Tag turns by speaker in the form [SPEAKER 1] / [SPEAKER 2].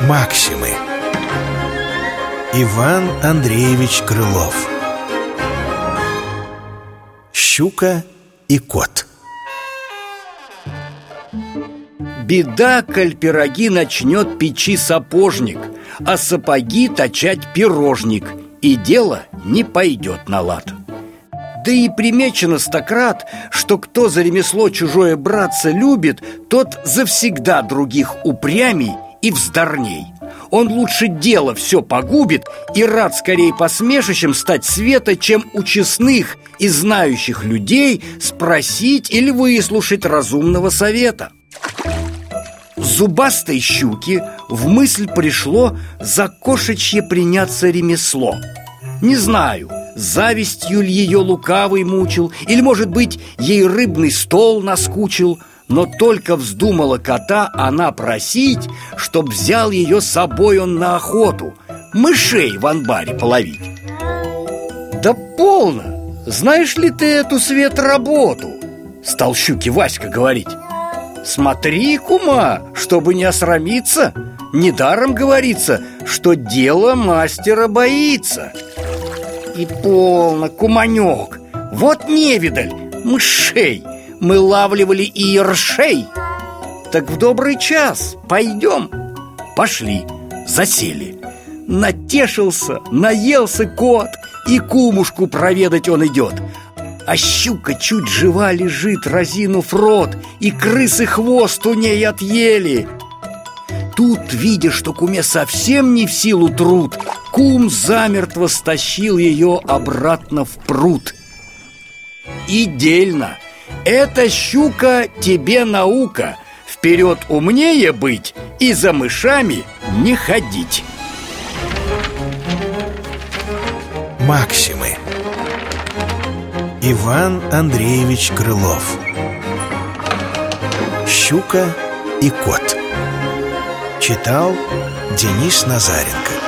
[SPEAKER 1] Максимы. Иван Андреевич Крылов. Щука и кот.
[SPEAKER 2] Беда, коль пироги начнет печи сапожник А сапоги точать пирожник И дело не пойдет на лад да и примечено стократ, что кто за ремесло чужое браться любит, тот завсегда других упрямей и вздорней. Он лучше дело все погубит и рад скорее посмешищем стать света, чем у честных и знающих людей спросить или выслушать разумного совета. Зубастой щуки в мысль пришло за кошечье приняться ремесло. Не знаю, завистью ли ее лукавый мучил, или, может быть, ей рыбный стол наскучил, но только вздумала кота она просить, чтоб взял ее с собой он на охоту, мышей в анбаре половить. Да полно! Знаешь ли ты эту свет работу? Стал щуки Васька говорить. Смотри, кума, чтобы не осрамиться. Недаром говорится, что дело мастера боится. И полно, куманек Вот невидаль, мышей. Мы лавливали и ершей. Так в добрый час пойдем Пошли, засели. Натешился, наелся кот И кумушку проведать он идет а щука чуть жива лежит, разинув рот И крысы хвост у ней отъели. Тут, видя, что куме совсем не в силу труд Кум замертво стащил ее обратно в пруд. И дельно. Эта щука тебе наука. Вперед умнее быть и за мышами не ходить
[SPEAKER 1] Максимы Иван Андреевич Крылов. Щука и кот Читал Денис Назаренко